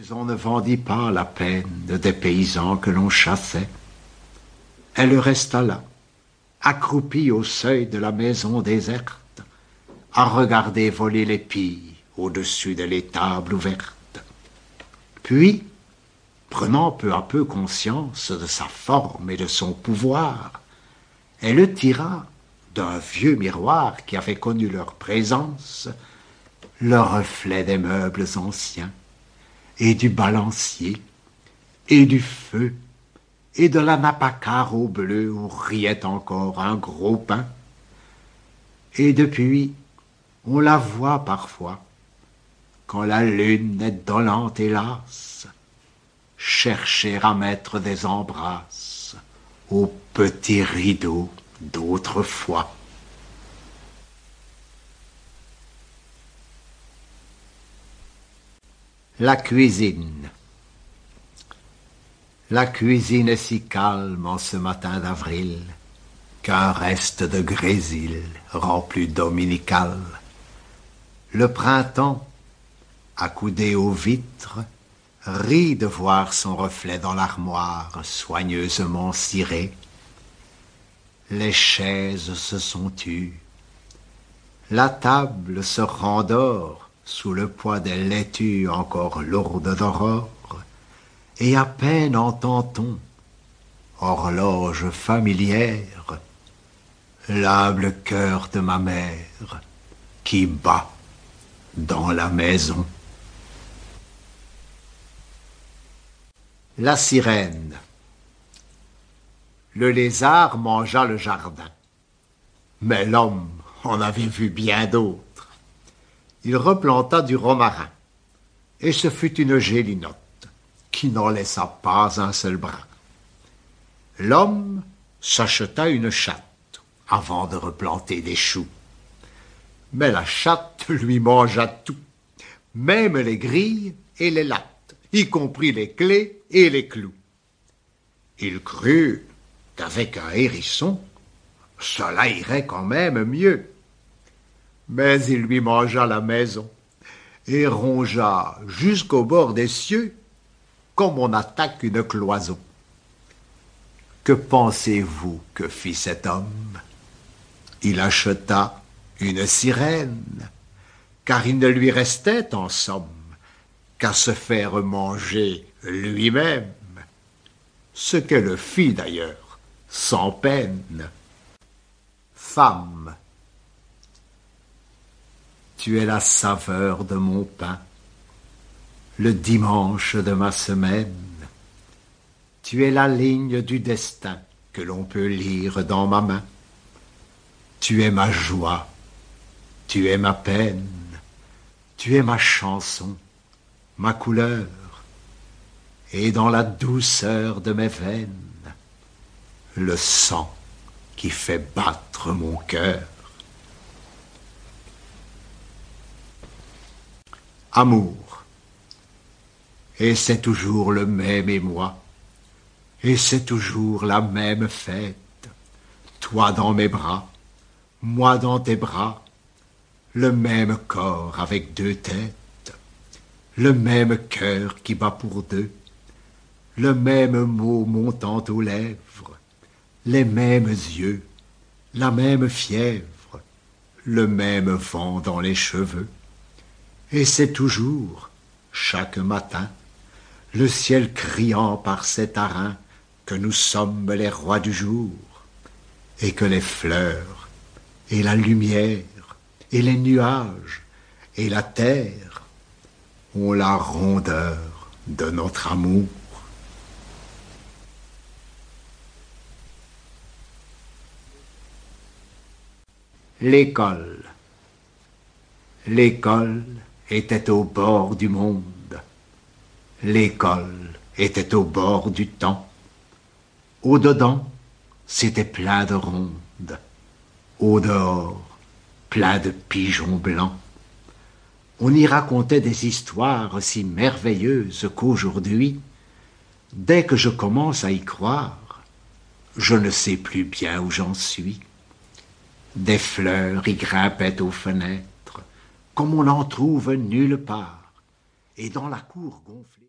Mais on ne vendit pas la peine des paysans que l'on chassait. Elle resta là, accroupie au seuil de la maison déserte, à regarder voler les pilles au-dessus de l'étable ouverte. Puis, prenant peu à peu conscience de sa forme et de son pouvoir, elle tira d'un vieux miroir qui avait connu leur présence le reflet des meubles anciens, et du balancier, et du feu, et de la nappe à carreaux où riait encore un gros pain. Et depuis, on la voit parfois, quand la lune est dolente et lasse, chercher à mettre des embrasses au petit rideau d'autrefois. La cuisine. La cuisine est si calme en ce matin d'avril qu'un reste de grésil rend plus dominical. Le printemps, accoudé aux vitres, rit de voir son reflet dans l'armoire soigneusement cirée. Les chaises se sont tues, la table se rendort sous le poids des laitues encore lourdes d'aurore, et à peine entend-on, horloge familière, l'humble cœur de ma mère qui bat dans la maison. La sirène. Le lézard mangea le jardin, mais l'homme en avait vu bien d'autres il replanta du romarin, et ce fut une gélinotte qui n'en laissa pas un seul brin. L'homme s'acheta une chatte avant de replanter des choux. Mais la chatte lui mangea tout, même les grilles et les lattes, y compris les clés et les clous. Il crut qu'avec un hérisson, cela irait quand même mieux mais il lui mangea la maison et rongea jusqu'au bord des cieux comme on attaque une cloison. Que pensez-vous que fit cet homme? Il acheta une sirène, car il ne lui restait en somme qu'à se faire manger lui-même, ce qu'elle fit d'ailleurs sans peine. Femme, tu es la saveur de mon pain, le dimanche de ma semaine. Tu es la ligne du destin que l'on peut lire dans ma main. Tu es ma joie, tu es ma peine, tu es ma chanson, ma couleur, et dans la douceur de mes veines, le sang qui fait battre mon cœur. Amour. Et c'est toujours le même émoi, et c'est toujours la même fête, toi dans mes bras, moi dans tes bras, le même corps avec deux têtes, le même cœur qui bat pour deux, le même mot montant aux lèvres, les mêmes yeux, la même fièvre, le même vent dans les cheveux. Et c'est toujours, chaque matin, le ciel criant par cet arin que nous sommes les rois du jour, et que les fleurs, et la lumière, et les nuages, et la terre ont la rondeur de notre amour. L'école. L'école était au bord du monde. L'école était au bord du temps. Au-dedans, c'était plein de rondes. Au-dehors, plein de pigeons blancs. On y racontait des histoires si merveilleuses qu'aujourd'hui, dès que je commence à y croire, je ne sais plus bien où j'en suis. Des fleurs y grimpaient aux fenêtres comme on n'en trouve nulle part, et dans la cour gonflée.